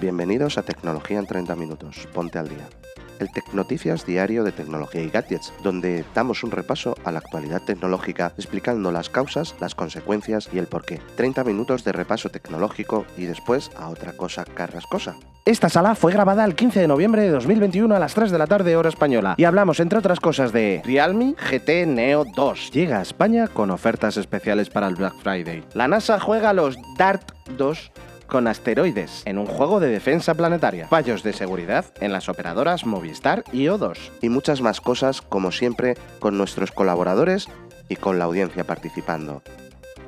Bienvenidos a Tecnología en 30 Minutos. Ponte al día. El Tecnoticias diario de tecnología y gadgets, donde damos un repaso a la actualidad tecnológica explicando las causas, las consecuencias y el porqué. 30 minutos de repaso tecnológico y después a otra cosa carrascosa. Esta sala fue grabada el 15 de noviembre de 2021 a las 3 de la tarde hora española y hablamos entre otras cosas de Realme GT Neo 2. Llega a España con ofertas especiales para el Black Friday. La NASA juega los Dart 2 con asteroides en un juego de defensa planetaria, fallos de seguridad en las operadoras Movistar y O2 y muchas más cosas como siempre con nuestros colaboradores y con la audiencia participando.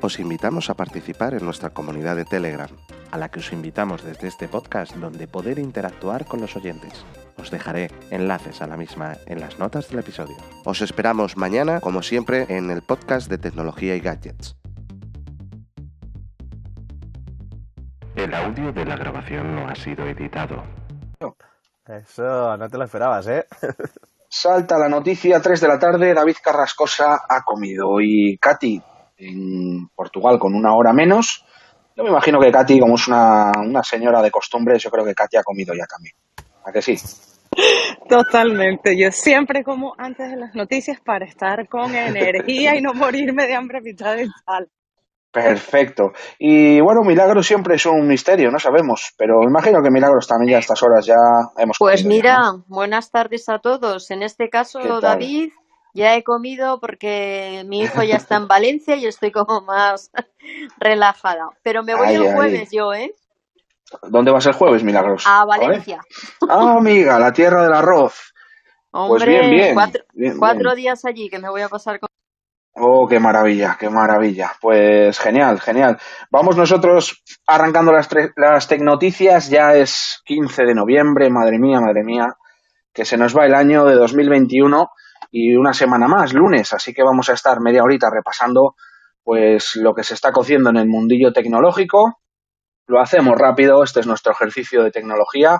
Os invitamos a participar en nuestra comunidad de Telegram, a la que os invitamos desde este podcast donde poder interactuar con los oyentes. Os dejaré enlaces a la misma en las notas del episodio. Os esperamos mañana, como siempre, en el podcast de tecnología y gadgets. El audio de la grabación no ha sido editado. Eso, no te lo esperabas, ¿eh? Salta la noticia, 3 de la tarde, David Carrascosa ha comido. Y Katy, en Portugal, con una hora menos. Yo me imagino que Katy, como es una, una señora de costumbre, yo creo que Katy ha comido ya también. ¿A que sí? Totalmente. Yo siempre como antes de las noticias para estar con energía y no morirme de hambre a mitad del sal. Perfecto. Y bueno, Milagros siempre es un misterio, no sabemos, pero me imagino que Milagros también ya a estas horas ya hemos Pues mira, ¿no? buenas tardes a todos. En este ¿Qué caso? David, ya he comido porque mi hijo ya está en Valencia y estoy como más relajada. Pero me voy Ay, el ay. jueves yo, ¿eh? ¿Dónde vas el jueves, Milagros? A ¿Vale? Valencia. Ah, amiga, la tierra del arroz. Pues bien, bien. cuatro, bien, cuatro días allí que me voy a pasar con... Oh, qué maravilla, qué maravilla. Pues genial, genial. Vamos nosotros arrancando las, las tecnoticias. Ya es 15 de noviembre, madre mía, madre mía, que se nos va el año de 2021 y una semana más, lunes. Así que vamos a estar media horita repasando pues lo que se está cociendo en el mundillo tecnológico. Lo hacemos rápido, este es nuestro ejercicio de tecnología.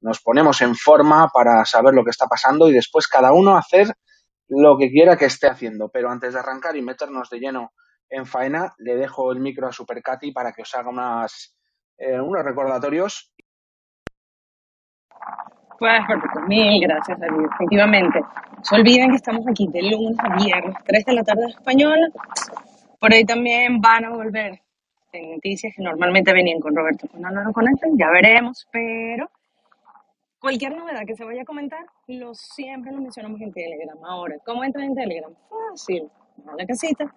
Nos ponemos en forma para saber lo que está pasando y después cada uno hacer lo que quiera que esté haciendo. Pero antes de arrancar y meternos de lleno en faena, le dejo el micro a Super Katy para que os haga unas, eh, unos recordatorios. Pues perfecto, mil gracias, David. Efectivamente, no se olviden que estamos aquí de lunes a viernes, 3 de la tarde española. Por ahí también van a volver en noticias que normalmente venían con Roberto cuando no lo conectan, ya veremos, pero cualquier novedad que se vaya a comentar, lo siempre lo mencionamos en Telegram. Ahora, ¿cómo entran en Telegram? Fácil, van a la casita,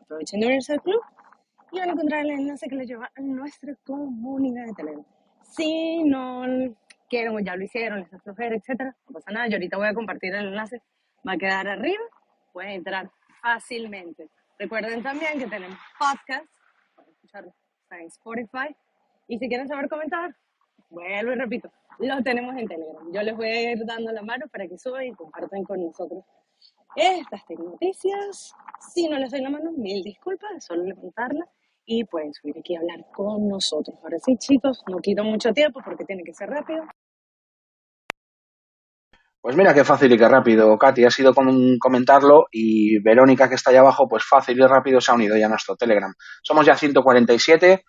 aprovechen de unirse al club y van a encontrar el enlace que les lleva a nuestra comunidad de Telegram. Si no quieren o ya lo hicieron, les da flojera, etcétera, no pasa nada. Yo ahorita voy a compartir el enlace, va a quedar arriba, pueden entrar fácilmente. Recuerden también que tenemos podcast, para escucharlo, en Spotify. Y si quieren saber comentar, vuelvo y repito, lo tenemos en Telegram. Yo les voy a ir dando la mano para que suban y compartan con nosotros estas noticias. Si no les doy la mano, mil disculpas, solo levantarla y pueden subir aquí a hablar con nosotros. Ahora sí, chicos, no quito mucho tiempo porque tiene que ser rápido. Pues mira qué fácil y qué rápido, Katy, ha sido con comentarlo y Verónica, que está allá abajo, pues fácil y rápido se ha unido ya a nuestro Telegram. Somos ya 147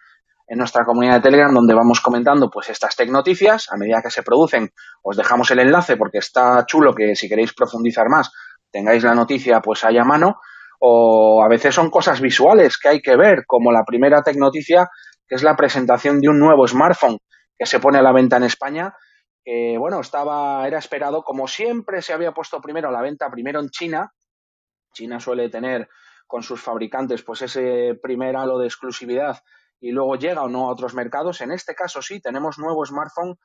en nuestra comunidad de Telegram donde vamos comentando pues estas tecnoticias. A medida que se producen, os dejamos el enlace porque está chulo que si queréis profundizar más, tengáis la noticia pues ahí a mano. O a veces son cosas visuales que hay que ver, como la primera tecnoticia, que es la presentación de un nuevo smartphone que se pone a la venta en España que bueno, estaba, era esperado, como siempre se había puesto primero a la venta, primero en China. China suele tener con sus fabricantes pues ese primer halo de exclusividad y luego llega o no a otros mercados. En este caso sí, tenemos nuevo smartphone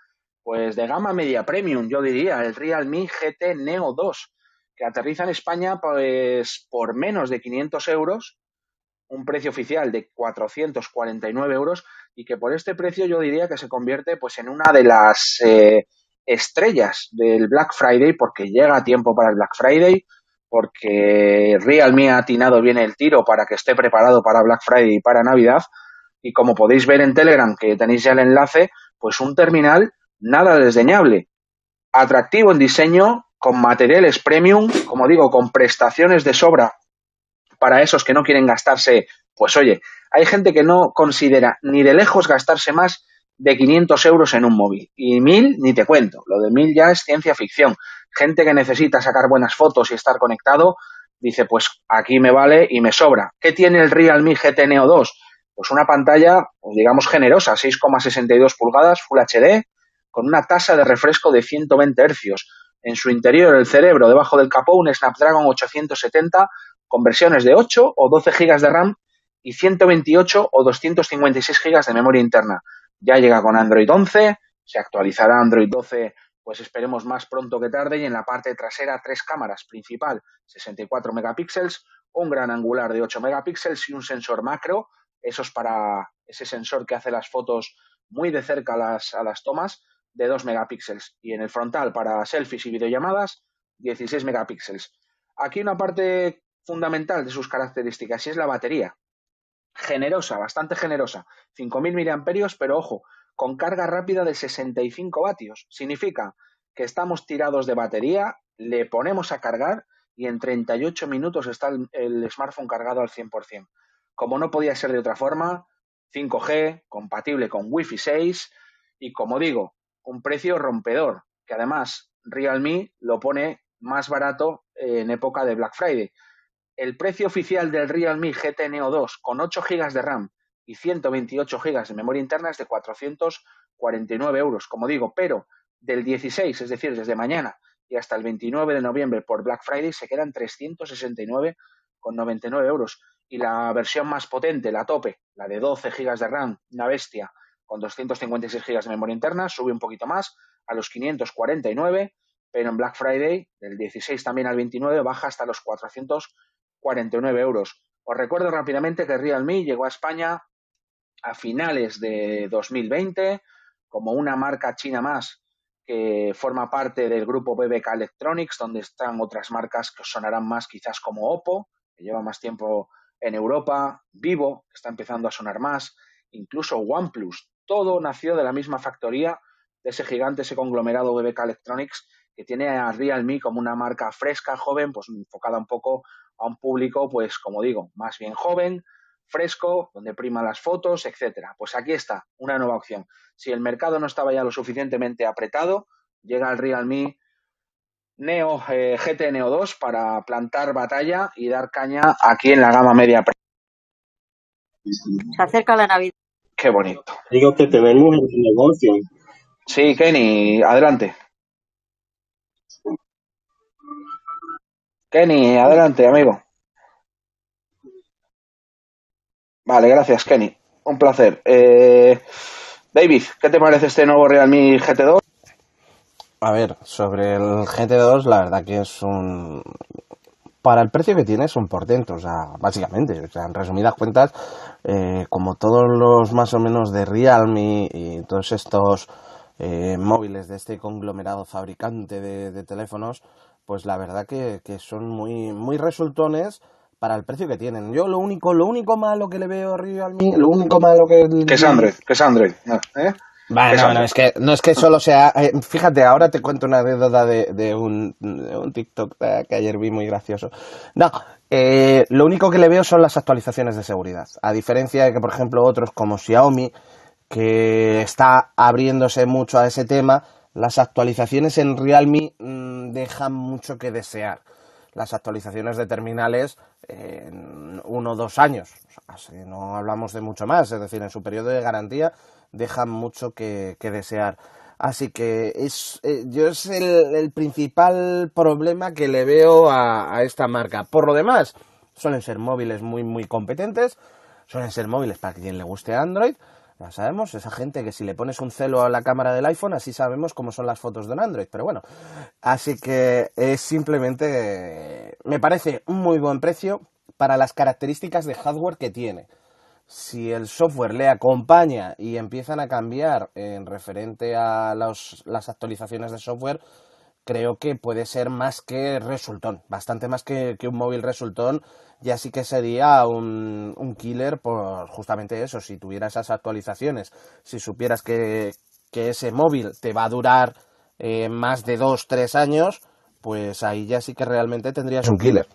pues de gama media premium, yo diría, el Realme GT Neo 2, que aterriza en España pues por menos de 500 euros, un precio oficial de 449 euros y que por este precio yo diría que se convierte pues en una de las eh, estrellas del Black Friday porque llega a tiempo para el Black Friday porque Realme ha atinado bien el tiro para que esté preparado para Black Friday y para Navidad y como podéis ver en Telegram que tenéis ya el enlace pues un terminal nada desdeñable atractivo en diseño con materiales premium como digo con prestaciones de sobra para esos que no quieren gastarse, pues oye, hay gente que no considera ni de lejos gastarse más de 500 euros en un móvil. Y 1000 ni te cuento, lo de 1000 ya es ciencia ficción. Gente que necesita sacar buenas fotos y estar conectado, dice, pues aquí me vale y me sobra. ¿Qué tiene el Realme GT Neo 2? Pues una pantalla, digamos, generosa, 6,62 pulgadas, Full HD, con una tasa de refresco de 120 Hz. En su interior, el cerebro, debajo del capó, un Snapdragon 870 con versiones de 8 o 12 GB de RAM y 128 o 256 GB de memoria interna. Ya llega con Android 11, se actualizará Android 12, pues esperemos más pronto que tarde, y en la parte trasera tres cámaras, principal 64 megapíxeles, un gran angular de 8 megapíxeles y un sensor macro, eso es para ese sensor que hace las fotos muy de cerca a las, tomas, de 2 megapíxeles. Y en el frontal para selfies y videollamadas, 16 megapíxeles. Aquí una parte fundamental de sus características y es la batería generosa, bastante generosa, 5.000 miliamperios, pero ojo, con carga rápida de 65 vatios. Significa que estamos tirados de batería, le ponemos a cargar y en 38 minutos está el, smartphone cargado al 100%. Como no podía ser de otra forma, 5G, compatible con Wi-Fi 6 y como digo, un precio rompedor, que además Realme lo pone más barato en época de Black Friday el precio oficial del Realme GT Neo 2 con 8 GB de RAM y 128 GB de memoria interna es de 449 euros, como digo, pero del 16, es decir, desde mañana y hasta el 29 de noviembre por Black Friday se quedan 369,99 euros. Y la versión más potente, la tope, la de 12 GB de RAM, una bestia, con 256 GB de memoria interna, sube un poquito más a los 549, pero en Black Friday, del 16 también al 29, baja hasta los 400 49 euros. Os recuerdo rápidamente que Realme llegó a España a finales de 2020 como una marca china más que forma parte del grupo BBK Electronics, donde están otras marcas que sonarán más quizás como Oppo, que lleva más tiempo en Europa, Vivo, está empezando a sonar más, incluso OnePlus. Todo nació de la misma factoría de ese gigante, ese conglomerado BBK Electronics, que tiene a Realme como una marca fresca, joven, pues enfocada un poco a un público, pues como digo, más bien joven, fresco, donde prima las fotos, etcétera. Pues aquí está, una nueva opción. Si el mercado no estaba ya lo suficientemente apretado, llega el Realme Neo eh, GT Neo 2 para plantar batalla y dar caña aquí en la gama media. Se acerca la Navidad. Qué bonito. Digo que te venimos en negocio. Sí, Kenny, adelante. Kenny, adelante, amigo. Vale, gracias, Kenny. Un placer. Eh, David, ¿qué te parece este nuevo Realme GT2? A ver, sobre el GT2, la verdad que es un. Para el precio que tiene es un portento, o sea, básicamente. O sea, en resumidas cuentas, eh, como todos los más o menos de Realme y todos estos eh, móviles de este conglomerado fabricante de teléfonos, pues la verdad que, son muy, muy resultones para el precio que tienen. Yo lo único, lo único malo que le veo a Realme, lo único malo que... Que es Android, que es Android. ¿eh? Bueno, es que, no es que solo sea... Eh, fíjate, ahora te cuento una anécdota de, de, un, un TikTok que ayer vi muy gracioso. No, eh, lo único que le veo son las actualizaciones de seguridad. A diferencia de que, por ejemplo, otros como Xiaomi, que está abriéndose mucho a ese tema, las actualizaciones en Realme mm, dejan mucho que desear. Las actualizaciones de terminales en uno o dos años, no hablamos de mucho más, es decir, en su periodo de garantía dejan mucho que, desear. Así que es, eh, yo es el, principal problema que le veo a, a esta marca. Por lo demás, suelen ser móviles muy, muy competentes, suelen ser móviles para quien le guste Android, ya sabemos, esa gente que si le pones un celo a la cámara del iPhone, así sabemos cómo son las fotos de un Android. Pero bueno, así que es simplemente, me parece un muy buen precio para las características de hardware que tiene. Si el software le acompaña y empiezan a cambiar en referente a las actualizaciones de software, creo que puede ser más que resultón, bastante más que, un móvil resultón, ya sí que sería un, un, killer por justamente eso, si tuviera esas actualizaciones, si supieras que, ese móvil te va a durar eh, más de dos, tres años, pues ahí ya sí que realmente tendrías un killer.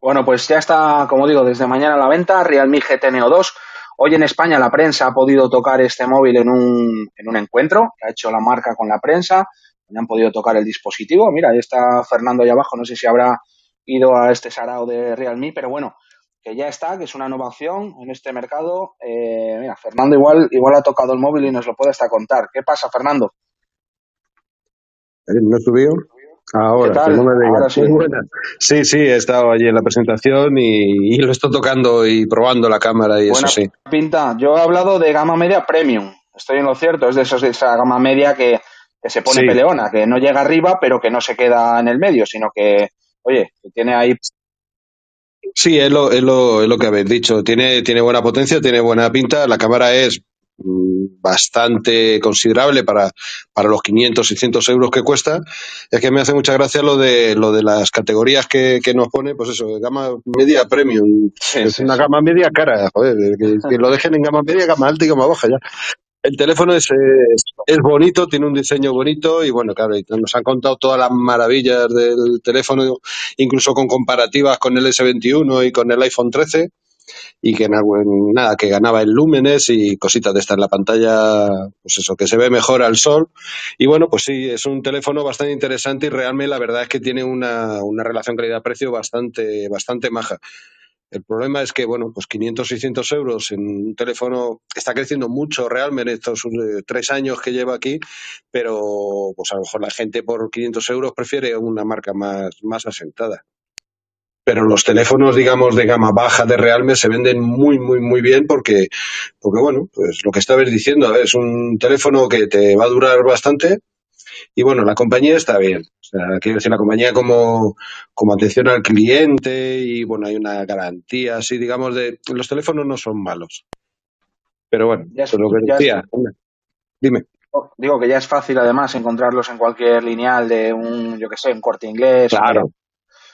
Bueno, pues ya está, como digo, desde mañana a la venta, Realme GT Neo 2, Hoy en España la prensa ha podido tocar este móvil en un, en un encuentro ha hecho la marca con la prensa, han podido tocar el dispositivo. Mira, ahí está Fernando ahí abajo, no sé si habrá ido a este sarao de Realme, pero bueno, que ya está, que es una nueva opción en este mercado. Eh, mira, Fernando igual, igual ha tocado el móvil y nos lo puede hasta contar. ¿Qué pasa, Fernando? ¿Eh? ¿No subió? Ahora, ¿Qué tal? que no me. Ahora sí. Sí, sí, he estado allí en la presentación y, y lo estoy tocando y probando la cámara y Buena eso sí. pinta. Yo he hablado de gama media premium. Estoy en lo cierto, es de esos de esa gama media que, que se pone Sí. peleona, que no llega arriba, pero que no se queda en el medio, sino que, oye, que tiene ahí Sí, es lo, es lo, es lo que habéis dicho. Tiene, tiene buena potencia, tiene buena pinta. La cámara es bastante considerable para, para los 500, 600 euros que cuesta. Es que me hace mucha gracia lo de, lo de las categorías que, que nos pone, pues eso, gama media premium. Sí, es sí, una sí. gama media cara, joder, que, que lo dejen en gama media, gama alta y gama baja ya. El teléfono es, es, es bonito, tiene un diseño bonito y bueno, claro, nos han contado todas las maravillas del teléfono, incluso con comparativas con el S21 y con el iPhone 13 y que na- nada, que ganaba en lúmenes y cositas de estas en la pantalla, pues eso, que se ve mejor al sol. Y bueno, pues sí, es un teléfono bastante interesante y realmente la verdad es que tiene una, una relación calidad-precio bastante, bastante maja. El problema es que, bueno, pues 500, 600 euros en un teléfono está creciendo mucho realmente estos eh, tres años que lleva aquí, pero pues a lo mejor la gente por 500 euros prefiere una marca más, más asentada. Pero los teléfonos, digamos, de gama baja de Realme se venden muy, muy, muy bien porque, porque bueno, pues lo que estabas diciendo, es un teléfono que te va a durar bastante y bueno, la compañía está bien. O sea, quiero decir, la compañía como, como atención al cliente y bueno, hay una garantía así, digamos, de los teléfonos no son malos. Pero bueno, Ya es- lo que ya decía, dime. Digo que ya es fácil además encontrarlos en cualquier lineal de un, yo que sé, un corte inglés. Claro,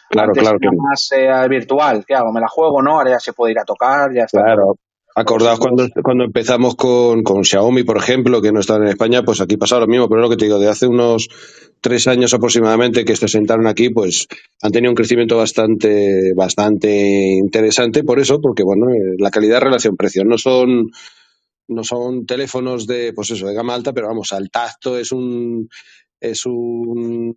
claro, Antes claro que era más eh, virtual. ¿Qué hago? ¿Me la juego? No, ahora ya se puede ir a tocar, ya está. Claro. Acordaos cuando, cuando empezamos con, con Xiaomi, por ejemplo, que no están en España, pues aquí pasa lo mismo, pero es lo que te digo, de hace unos tres años aproximadamente que se sentaron aquí, pues han tenido un crecimiento bastante, bastante interesante por eso, porque bueno, eh, la calidad relación-precio no son, no son teléfonos de, pues eso, de gama alta, pero vamos, al tacto es un, es un,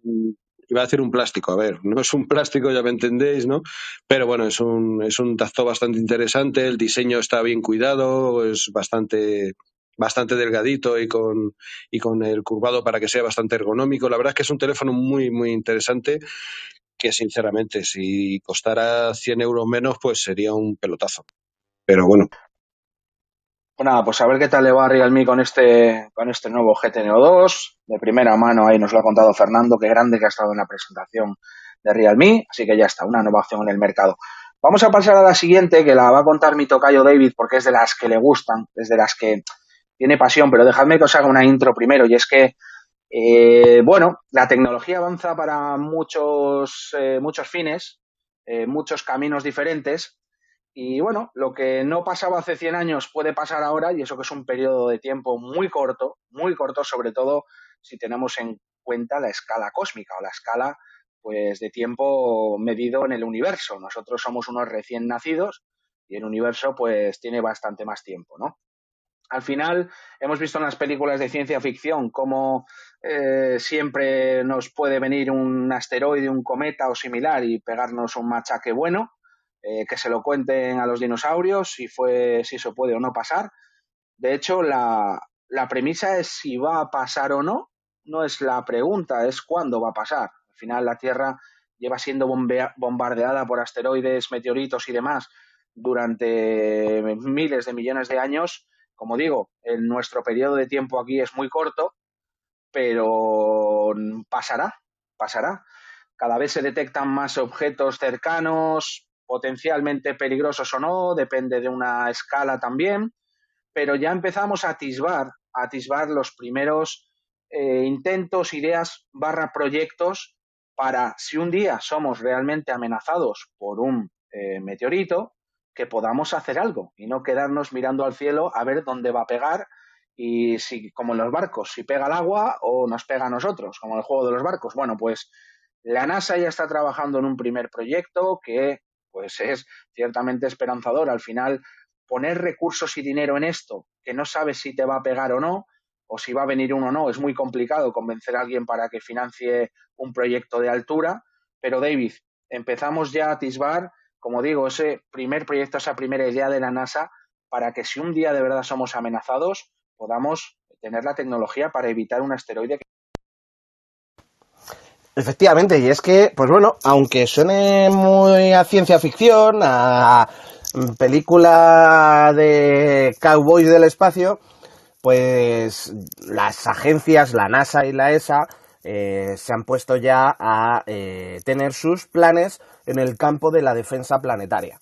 iba a decir un plástico, a ver, no es un plástico, ya me entendéis, ¿no? Pero bueno, es un, es un tacto bastante interesante, el diseño está bien cuidado, es bastante, bastante delgadito y con, y con el curvado para que sea bastante ergonómico. La verdad es que es un teléfono muy, muy interesante que sinceramente si costara 100 euros menos pues sería un pelotazo. Pero bueno, nada, pues a ver qué tal le va a Realme con este, con este nuevo GT Neo 2. De primera mano, ahí nos lo ha contado Fernando, qué grande que ha estado en la presentación de Realme. Así que ya está, una nueva opción en el mercado. Vamos a pasar a la siguiente, que la va a contar mi tocayo David, porque es de las que le gustan, es de las que tiene pasión, pero dejadme que os haga una intro primero, y es que, eh, bueno, la tecnología avanza para muchos, eh, muchos fines, eh, muchos caminos diferentes, y bueno, lo que no pasaba hace 100 años puede pasar ahora, y eso que es un periodo de tiempo muy corto, muy corto, sobre todo si tenemos en cuenta la escala cósmica o la escala pues de tiempo medido en el universo. Nosotros somos unos recién nacidos y el universo pues tiene bastante más tiempo, ¿no? Al final hemos visto en las películas de ciencia ficción cómo eh, siempre nos puede venir un asteroide, un cometa o similar y pegarnos un machaque bueno, eh, que se lo cuenten a los dinosaurios si fue, si eso puede o no pasar. De hecho, la, la premisa es si va a pasar o no, no es la pregunta, es cuándo va a pasar. Al final la Tierra lleva siendo bombea- bombardeada por asteroides, meteoritos y demás durante miles de millones de años. Como digo, en nuestro periodo de tiempo aquí es muy corto, pero pasará, pasará. Cada vez se detectan más objetos cercanos, potencialmente peligrosos o no, depende de una escala también, pero ya empezamos a atisbar, a atisbar los primeros eh, intentos, ideas, barra proyectos para si un día somos realmente amenazados por un eh, meteorito, que podamos hacer algo y no quedarnos mirando al cielo a ver dónde va a pegar y si, como en los barcos, si pega el agua o nos pega a nosotros, como en el juego de los barcos. Bueno, pues la NASA ya está trabajando en un primer proyecto que pues es ciertamente esperanzador. Al final poner recursos y dinero en esto, que no sabes si te va a pegar o no, o si va a venir uno o no, es muy complicado convencer a alguien para que financie un proyecto de altura, pero David, empezamos ya a atisbar, como digo, ese primer proyecto, esa primera idea de la NASA, para que si un día de verdad somos amenazados, podamos tener la tecnología para evitar un asteroide. Efectivamente, y es que, pues bueno, aunque suene muy a ciencia ficción, a película de cowboys del espacio, pues las agencias, la NASA y la ESA, eh, se han puesto ya a eh, tener sus planes en el campo de la defensa planetaria.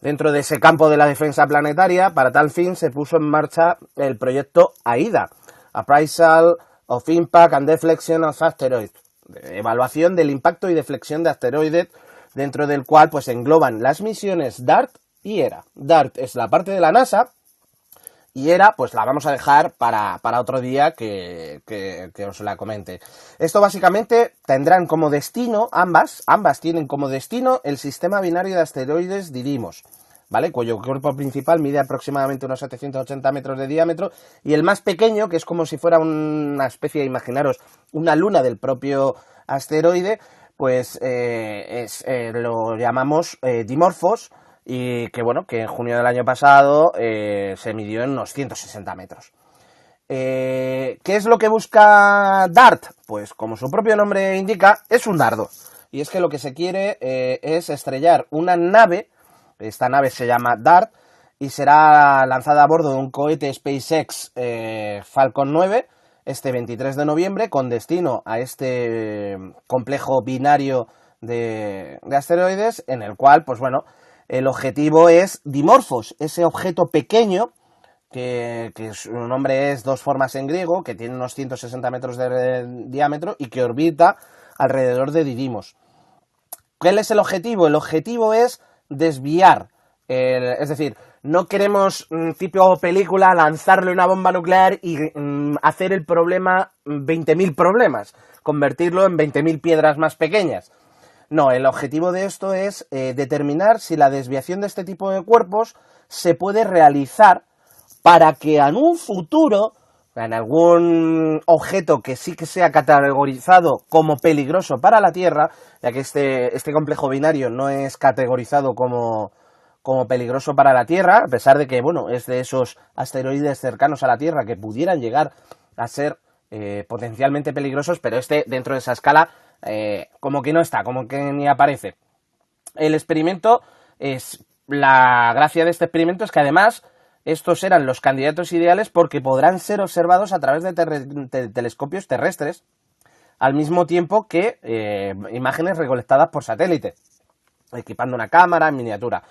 Dentro de ese campo de la defensa planetaria, para tal fin, se puso en marcha el proyecto AIDA, Appraisal of Impact and Deflection of Asteroids, evaluación del impacto y deflexión de asteroides, dentro del cual pues engloban las misiones DART y ERA. DART es la parte de la NASA y era, pues la vamos a dejar para, otro día que, que, os la comente. Esto básicamente tendrán como destino, ambas, ambas tienen como destino el sistema binario de asteroides Didymos, ¿vale? Cuyo cuerpo principal mide aproximadamente unos 780 metros de diámetro y el más pequeño, que es como si fuera una especie, imaginaros, una luna del propio asteroide, pues eh, es, eh, lo llamamos eh, Dimorphos, y que bueno, que en junio del año pasado eh, se midió en unos 160 metros. ¿Qué es lo que busca DART? Pues como su propio nombre indica, es un dardo. Y es que lo que se quiere es estrellar una nave, esta nave se llama DART, y será lanzada a bordo de un cohete SpaceX Falcon 9 este 23 de noviembre con destino a este complejo binario de, de asteroides en el cual, pues bueno, el objetivo es Dimorphos, ese objeto pequeño que, su nombre es dos formas en griego, que tiene unos 160 metros de diámetro y que orbita alrededor de Didymos. ¿Cuál es el objetivo? El objetivo es desviar, es decir, no queremos, mm, tipo película, lanzarle una bomba nuclear y mm, hacer el problema 20.000 problemas, convertirlo en 20.000 piedras más pequeñas. No, el objetivo de esto es eh, determinar si la desviación de este tipo de cuerpos se puede realizar para que en un futuro, en algún objeto que sí que sea categorizado como peligroso para la Tierra, ya que este, este complejo binario no es categorizado como, como peligroso para la Tierra, a pesar de que, bueno, es de esos asteroides cercanos a la Tierra que pudieran llegar a ser eh, potencialmente peligrosos, pero este, dentro de esa escala, eh, como que no está, como que ni aparece. El experimento es. La gracia de este experimento es que además estos eran los candidatos ideales porque podrán ser observados a través de, telescopios terrestres al mismo tiempo que eh, imágenes recolectadas por satélite, equipando una cámara en miniatura.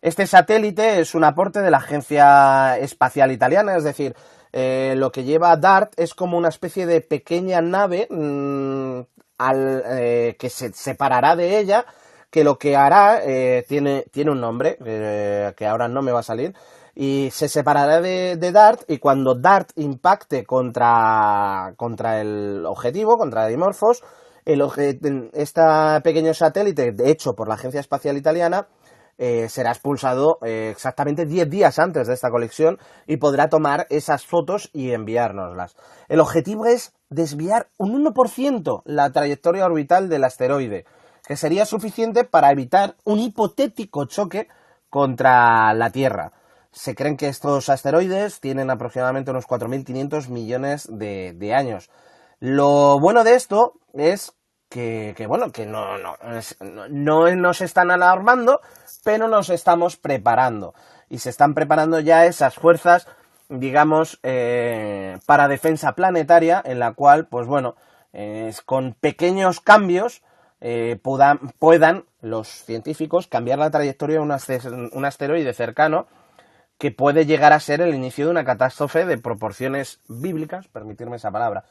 Este satélite es un aporte de la Agencia Espacial Italiana, es decir, eh, lo que lleva DART es como una especie de pequeña nave mm, al, eh, que se separará de ella, que lo que hará tiene, tiene un nombre, que ahora no me va a salir, y se separará de, Dart y cuando Dart impacte contra, contra el objetivo, contra Dimorphos, el este pequeño satélite hecho por la Agencia Espacial Italiana será expulsado exactamente 10 días antes de esta colección y podrá tomar esas fotos y enviárnoslas. El objetivo es desviar un 1% la trayectoria orbital del asteroide, que sería suficiente para evitar un hipotético choque contra la Tierra. Se creen que estos asteroides tienen aproximadamente unos 4.500 millones de, años. Lo bueno de esto es que, bueno, que no, no, no, nos están alarmando, pero nos estamos preparando. Y se están preparando ya esas fuerzas digamos, eh, para defensa planetaria, en la cual, pues bueno, con pequeños cambios eh, puedan, los científicos cambiar la trayectoria de un asteroide cercano que puede llegar a ser el inicio de una catástrofe de proporciones bíblicas, permitirme esa palabra.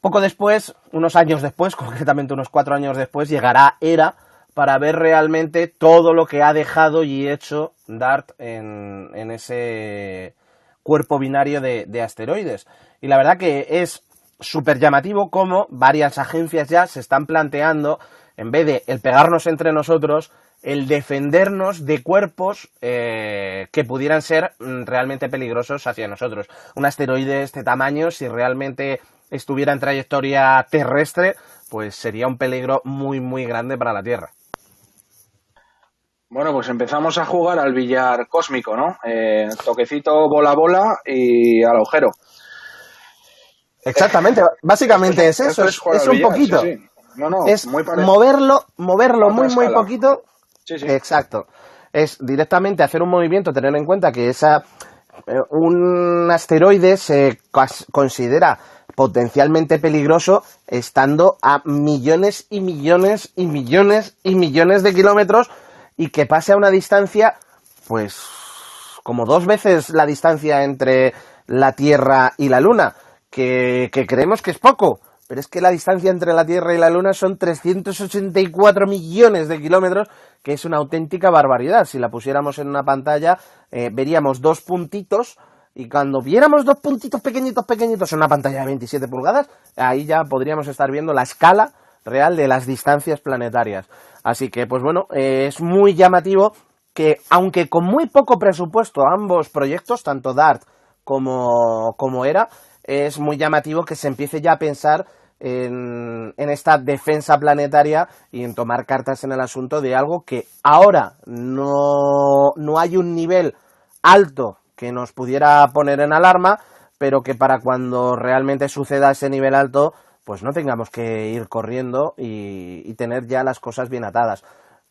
Poco después, unos años después, concretamente unos cuatro años después, llegará ERA para ver realmente todo lo que ha dejado y hecho DART en, ese cuerpo binario de, asteroides. Y la verdad que es súper llamativo cómo varias agencias ya se están planteando, en vez de el pegarnos entre nosotros, el defendernos de cuerpos eh, que pudieran ser mm, realmente peligrosos hacia nosotros. Un asteroide de este tamaño, si realmente estuviera en trayectoria terrestre, pues sería un peligro muy, muy grande para la Tierra. Bueno, pues empezamos a jugar al billar cósmico, ¿no? Eh, toquecito bola bola y al agujero. Exactamente, básicamente es eso, es, un poquito. es moverlo, moverlo muy, muy poquito. Exacto. Es directamente hacer un movimiento, tener en cuenta que esa eh, un asteroide se considera potencialmente peligroso estando a millones y millones y millones y millones de kilómetros y que pase a una distancia, pues, como dos veces la distancia entre la Tierra y la Luna, que, creemos que es poco, pero es que la distancia entre la Tierra y la Luna son 384 millones de kilómetros, que es una auténtica barbaridad. Si la pusiéramos en una pantalla, eh, veríamos dos puntitos y cuando viéramos dos puntitos pequeñitos, pequeñitos en una pantalla de 27 pulgadas, ahí ya podríamos estar viendo la escala real de las distancias planetarias. Así que, pues bueno, eh, es muy llamativo que, aunque con muy poco presupuesto ambos proyectos, tanto DART como, como ERA, es muy llamativo que se empiece ya a pensar en, en, esta defensa planetaria y en tomar cartas en el asunto de algo que ahora no, no hay un nivel alto que nos pudiera poner en alarma, pero que para cuando realmente suceda ese nivel alto, pues no tengamos que ir corriendo y, tener ya las cosas bien atadas.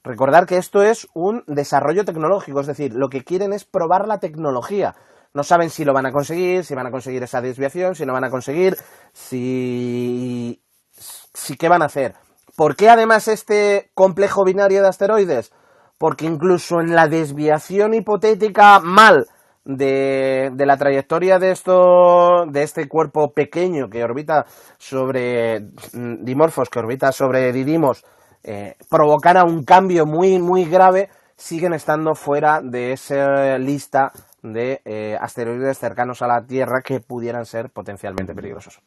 Recordar que esto es un desarrollo tecnológico, es decir, lo que quieren es probar la tecnología. No saben si lo van a conseguir, si van a conseguir esa desviación, si no van a conseguir, si, si qué van a hacer. ¿Por qué además este complejo binario de asteroides? Porque incluso en la desviación hipotética mal de, la trayectoria de esto, de este cuerpo pequeño que orbita sobre mm, Dimorphos, que orbita sobre Didimos, eh, provocara un cambio muy, muy grave, siguen estando fuera de esa lista de eh, asteroides cercanos a la Tierra que pudieran ser potencialmente peligrosos.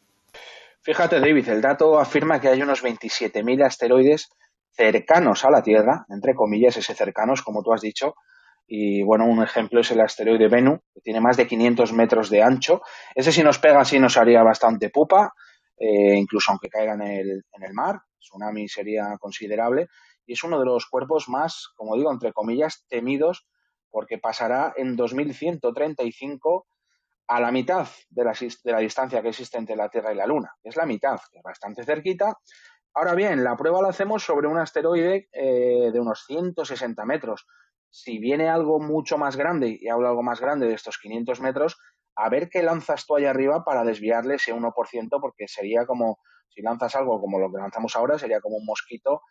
Fíjate, David, el dato afirma que hay unos 27.000 asteroides cercanos a la Tierra, entre comillas, ese cercanos, como tú has dicho, y bueno, un ejemplo es el asteroide Bennu, que tiene más de 500 metros de ancho. Ese si nos pega sí nos haría bastante pupa, eh, incluso aunque caiga en el, en el mar, tsunami sería considerable. Y es uno de los cuerpos más, como digo, entre comillas, temidos, porque pasará en 2135 a la mitad de la, distancia que existe entre la Tierra y la Luna. Es la mitad, que es bastante cerquita. Ahora bien, la prueba la hacemos sobre un asteroide eh, de unos 160 metros si viene algo mucho más grande, y hablo algo más grande de estos 500 metros, a ver qué lanzas tú allá arriba para desviarle ese 1%, porque sería como, si lanzas algo como lo que lanzamos ahora, sería como un mosquito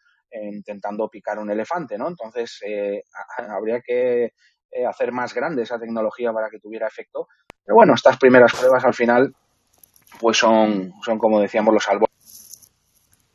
intentando picar un elefante, ¿no? Entonces, eh, habría que eh, hacer más grande esa tecnología para que tuviera efecto. Pero bueno, estas primeras pruebas al final, pues son, son como decíamos, los salvos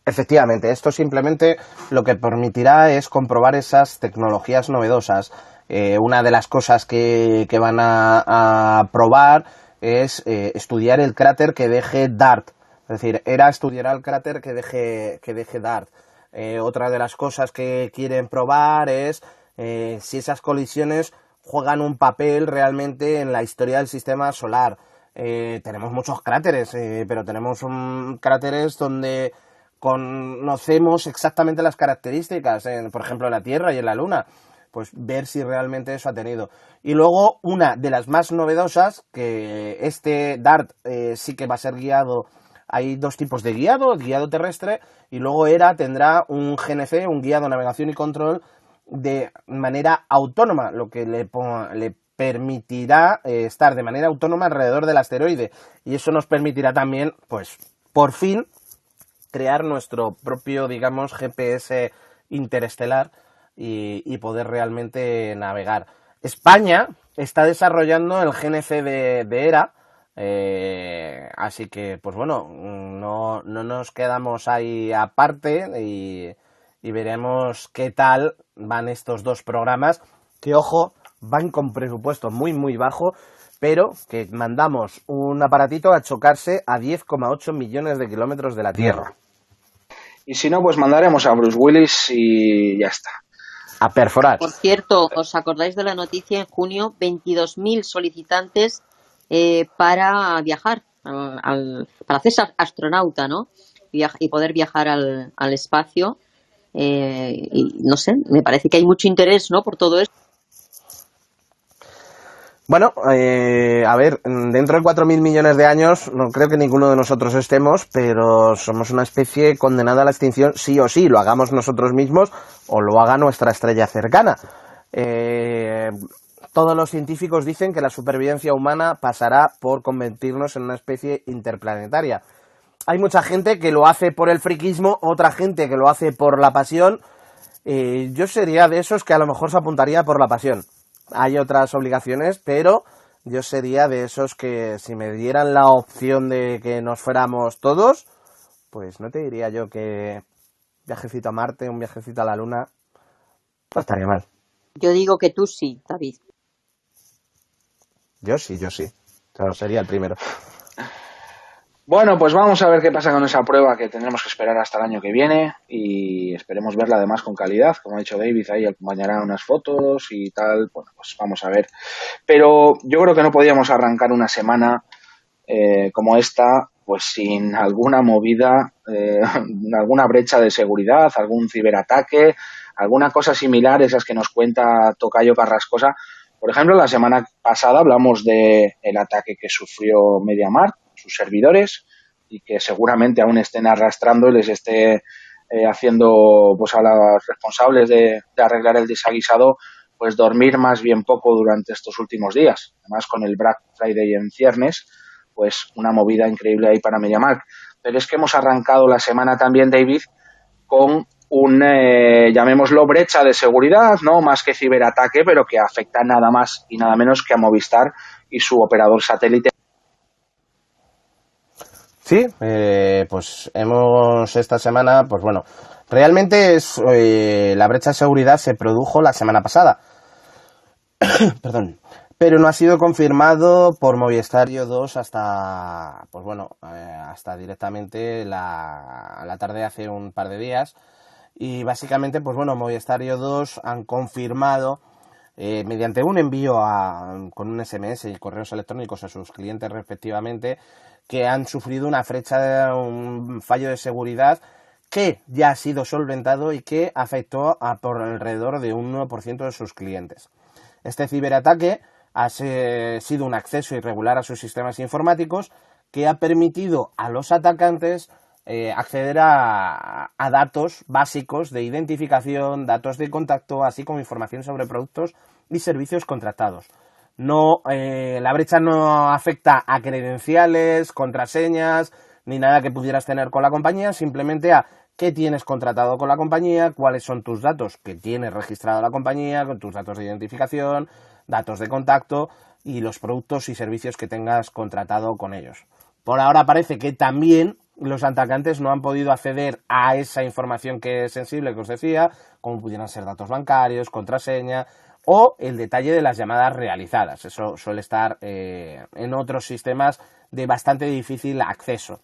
Efectivamente, esto simplemente lo que permitirá es comprobar esas tecnologías novedosas. Eh, una de las cosas que, van a, probar es estudiar el cráter que deje DART. Es decir, ERA estudiará el cráter que deje, que deje DART. Eh, otra de las cosas que quieren probar es si esas colisiones juegan un papel realmente en la historia del sistema solar. tenemos muchos cráteres, pero tenemos un, cráteres donde conocemos exactamente las características, por ejemplo, en la Tierra y en la Luna, pues ver si realmente eso ha tenido. Y luego, una de las más novedosas, que este DART eh, sí que va a ser guiado, hay dos tipos de guiado, el guiado terrestre, y luego ERA tendrá un GNC, un guiado navegación y control, de manera autónoma, lo que le, permitirá eh, estar de manera autónoma alrededor del asteroide. Y eso nos permitirá también, pues, por fin, crear nuestro propio, digamos, GPS interestelar y, poder realmente navegar. España está desarrollando el GNC de, ERA, eh, así que, pues bueno, no, no, nos quedamos ahí aparte y, y, veremos qué tal van estos dos programas, que ojo, van con presupuesto muy, muy bajo, pero que mandamos un aparatito a chocarse a 10,8 millones de kilómetros de la Tierra. Y si no, pues mandaremos a Bruce Willis y ya está. A perforar. Por cierto, ¿os acordáis de la noticia en junio? 22.000 solicitantes eh, para viajar, al, para hacerse astronauta, ¿no? Y poder viajar al, al espacio. Eh, y no sé, me parece que hay mucho interés, ¿no? Por todo esto. Bueno, eh, a ver, dentro de 4.000 millones de años no creo que ninguno de nosotros estemos, pero somos una especie condenada a la extinción sí o sí, lo hagamos nosotros mismos o lo haga nuestra estrella cercana. Eh, todos los científicos dicen que la supervivencia humana pasará por convertirnos en una especie interplanetaria. Hay mucha gente que lo hace por el friquismo, otra gente que lo hace por la pasión. Eh, yo sería de esos que a lo mejor se apuntaría por la pasión. Hay otras obligaciones, pero yo sería de esos que si me dieran la opción de que nos fuéramos todos, pues no te diría yo que viajecito a Marte, un viajecito a la Luna, no estaría mal. Yo digo que tú sí, David. Yo sí, yo sí. Claro, sería el primero. Bueno, pues vamos a ver qué pasa con esa prueba que tendremos que esperar hasta el año que viene y esperemos verla además con calidad. Como ha dicho David, ahí acompañará unas fotos y tal. Bueno, pues vamos a ver. Pero yo creo que no podíamos arrancar una semana eh, como esta pues sin alguna movida, eh, alguna brecha de seguridad, algún ciberataque, alguna cosa similar, esas que nos cuenta Tocayo Carrascosa. Por ejemplo, la semana pasada hablamos de el ataque que sufrió MediaMarkt, sus servidores, y que seguramente aún estén arrastrando y les esté eh, haciendo pues a los responsables de, arreglar el desaguisado pues dormir más bien poco durante estos últimos días. Además, con el Black Friday en ciernes, pues una movida increíble ahí para MediaMarkt. Pero es que hemos arrancado la semana también, David, con un, eh, llamémoslo, brecha de seguridad, no más que ciberataque, pero que afecta nada más y nada menos que a Movistar y su operador satélite. Sí, eh, pues hemos esta semana, pues bueno, realmente es, eh, la brecha de seguridad se produjo la semana pasada. Perdón. Pero no ha sido confirmado por Moviestario 2 hasta, pues bueno, eh, hasta directamente la, la tarde hace un par de días. Y básicamente, pues bueno, Moviestario 2 han confirmado eh, mediante un envío a, con un SMS y correos electrónicos a sus clientes respectivamente que han sufrido una frecha, un fallo de seguridad que ya ha sido solventado y que afectó a por alrededor de un 1% de sus clientes. Este ciberataque ha sido un acceso irregular a sus sistemas informáticos que ha permitido a los atacantes eh, acceder a, datos básicos de identificación, datos de contacto, así como información sobre productos y servicios contratados. No, eh, la brecha no afecta a credenciales, contraseñas, ni nada que pudieras tener con la compañía, simplemente a qué tienes contratado con la compañía, cuáles son tus datos que tienes registrado la compañía, con tus datos de identificación, datos de contacto y los productos y servicios que tengas contratado con ellos. Por ahora parece que también los atacantes no han podido acceder a esa información que es sensible que os decía, como pudieran ser datos bancarios, contraseña o el detalle de las llamadas realizadas. Eso suele estar eh, en otros sistemas de bastante difícil acceso.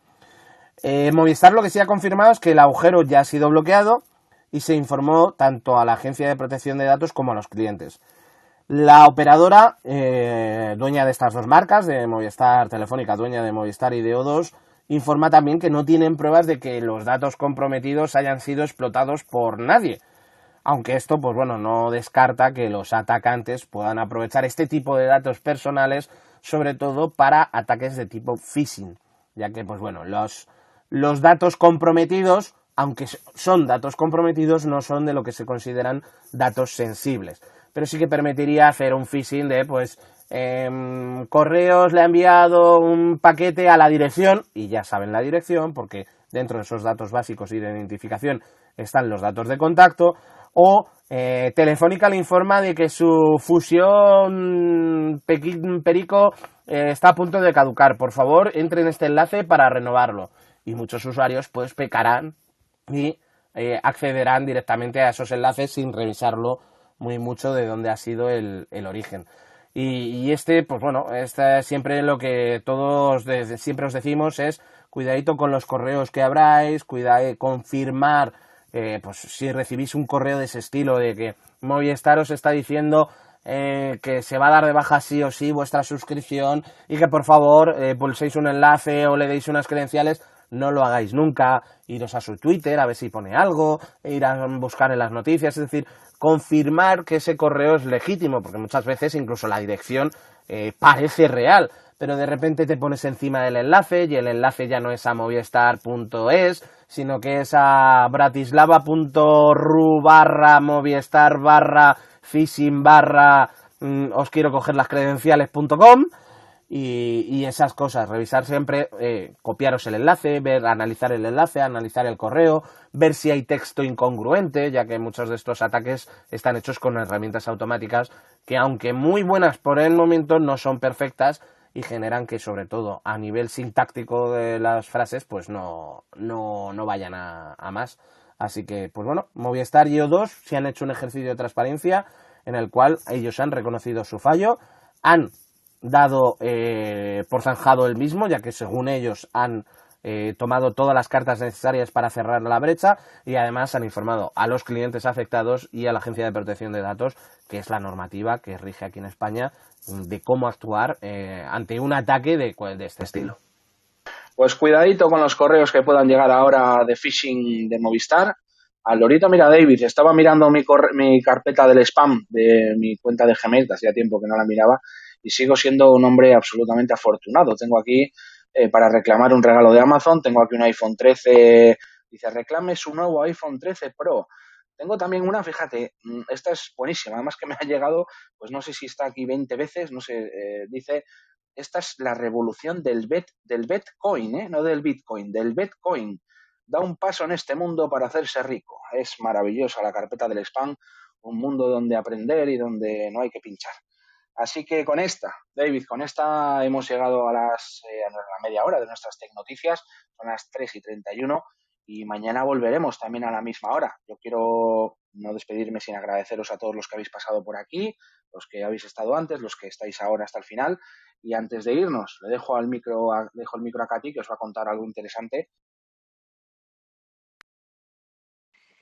Eh, Movistar lo que sí ha confirmado es que el agujero ya ha sido bloqueado y se informó tanto a la Agencia de Protección de Datos como a los clientes. La operadora, eh, dueña de estas dos marcas, de Movistar Telefónica, dueña de Movistar y de O2, informa también que no tienen pruebas de que los datos comprometidos hayan sido explotados por nadie. Aunque esto, pues bueno, no descarta que los atacantes puedan aprovechar este tipo de datos personales, sobre todo para ataques de tipo phishing, ya que, pues bueno, los, los datos comprometidos, aunque son datos comprometidos, no son de lo que se consideran datos sensibles. Pero sí que permitiría hacer un phishing de, pues, eh, correos le ha enviado un paquete a la dirección, y ya saben la dirección, porque dentro de esos datos básicos y de identificación están los datos de contacto, o eh, Telefónica le informa de que su fusión Perico eh, está a punto de caducar. Por favor, entre en este enlace para renovarlo. Y muchos usuarios pues pecarán y eh, accederán directamente a esos enlaces sin revisarlo muy mucho de dónde ha sido el origen. Y, este, pues bueno, este siempre lo que todos siempre os decimos es cuidadito con los correos que abráis, cuidad confirmar eh, pues si recibís un correo de ese estilo de que Movistar os está diciendo eh, que se va a dar de baja sí o sí vuestra suscripción y que por favor eh, pulséis un enlace o le deis unas credenciales, no lo hagáis nunca, iros a su Twitter a ver si pone algo, e ir a buscar en las noticias, es decir, confirmar que ese correo es legítimo, porque muchas veces incluso la dirección eh, parece real, pero de repente te pones encima del enlace y el enlace ya no es a movistar.es, sino que es a bratislava.ru barra movistar barra phishing barra mm, os quiero coger las credenciales.com y, esas cosas, revisar siempre, eh, copiaros el enlace, ver, analizar el enlace, analizar el correo, ver si hay texto incongruente, ya que muchos de estos ataques están hechos con herramientas automáticas que aunque muy buenas por el momento no son perfectas y generan que sobre todo a nivel sintáctico de las frases pues no, no, no vayan a, a más. Así que, pues bueno, Movistar y O2 se han hecho un ejercicio de transparencia en el cual ellos han reconocido su fallo, han dado eh, por zanjado el mismo, ya que según ellos han eh, tomado todas las cartas necesarias para cerrar la brecha y además han informado a los clientes afectados y a la Agencia de Protección de Datos, que es la normativa que rige aquí en España, de cómo actuar eh, ante un ataque de, este estilo. Pues cuidadito con los correos que puedan llegar ahora de phishing de Movistar. Al lorito, mira, David, estaba mirando mi, mi carpeta del spam de mi cuenta de Gmail, hacía tiempo que no la miraba, y sigo siendo un hombre absolutamente afortunado. Tengo aquí, eh, para reclamar un regalo de Amazon, tengo aquí un iPhone 13, dice, reclame su nuevo iPhone 13 Pro. Tengo también una, fíjate, mm, esta es buenísima, además que me ha llegado, pues no sé si está aquí 20 veces, no sé, eh, dice, esta es la revolución del, bet, del Bitcoin, ¿eh? no del Bitcoin, del Bitcoin. Da un paso en este mundo para hacerse rico. Es maravillosa la carpeta del spam, un mundo donde aprender y donde no hay que pinchar. Así que con esta, David, con esta hemos llegado a las eh, a la media hora de nuestras Tecnoticias, son las 3 y 31 y mañana volveremos también a la misma hora. Yo quiero no despedirme sin agradeceros a todos los que habéis pasado por aquí, los que habéis estado antes, los que estáis ahora hasta el final. Y antes de irnos, le dejo al micro, dejo el micro a Katy que os va a contar algo interesante.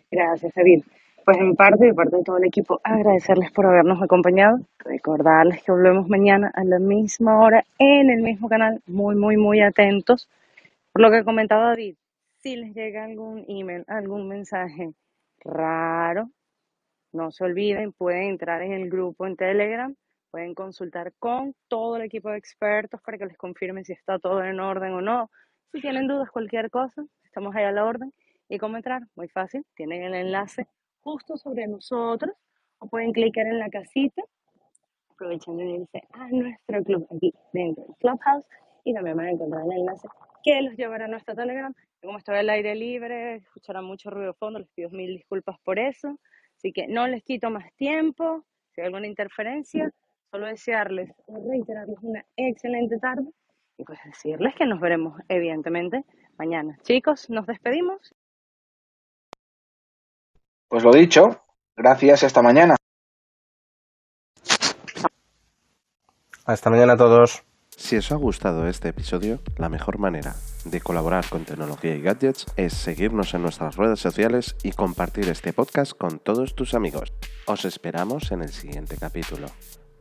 Gracias, David. Pues en parte, de parte de todo el equipo, agradecerles por habernos acompañado, recordarles que volvemos mañana a la misma hora en el mismo canal, muy, muy, muy atentos. Por lo que comentaba David, si les llega algún email, algún mensaje raro, no se olviden, pueden entrar en el grupo en Telegram, pueden consultar con todo el equipo de expertos para que les confirmen si está todo en orden o no. Si tienen dudas, cualquier cosa, estamos ahí a la orden. ¿Y cómo entrar? Muy fácil, tienen el enlace justo sobre nosotros o pueden clicar en la casita aprovechando unirse a nuestro club aquí dentro del Clubhouse y también van a encontrar el enlace que los llevará a nuestro Telegram. Como estoy al aire libre, escucharán mucho ruido de fondo, les pido mil disculpas por eso. Así que no les quito más tiempo. Si hay alguna interferencia, solo desearles o reiterarles una excelente tarde y pues decirles que nos veremos evidentemente mañana. Chicos, nos despedimos. Pues lo dicho, gracias esta mañana. Hasta mañana a todos. Si os ha gustado este episodio, la mejor manera de colaborar con tecnología y gadgets es seguirnos en nuestras redes sociales y compartir este podcast con todos tus amigos. Os esperamos en el siguiente capítulo.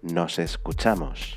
Nos escuchamos.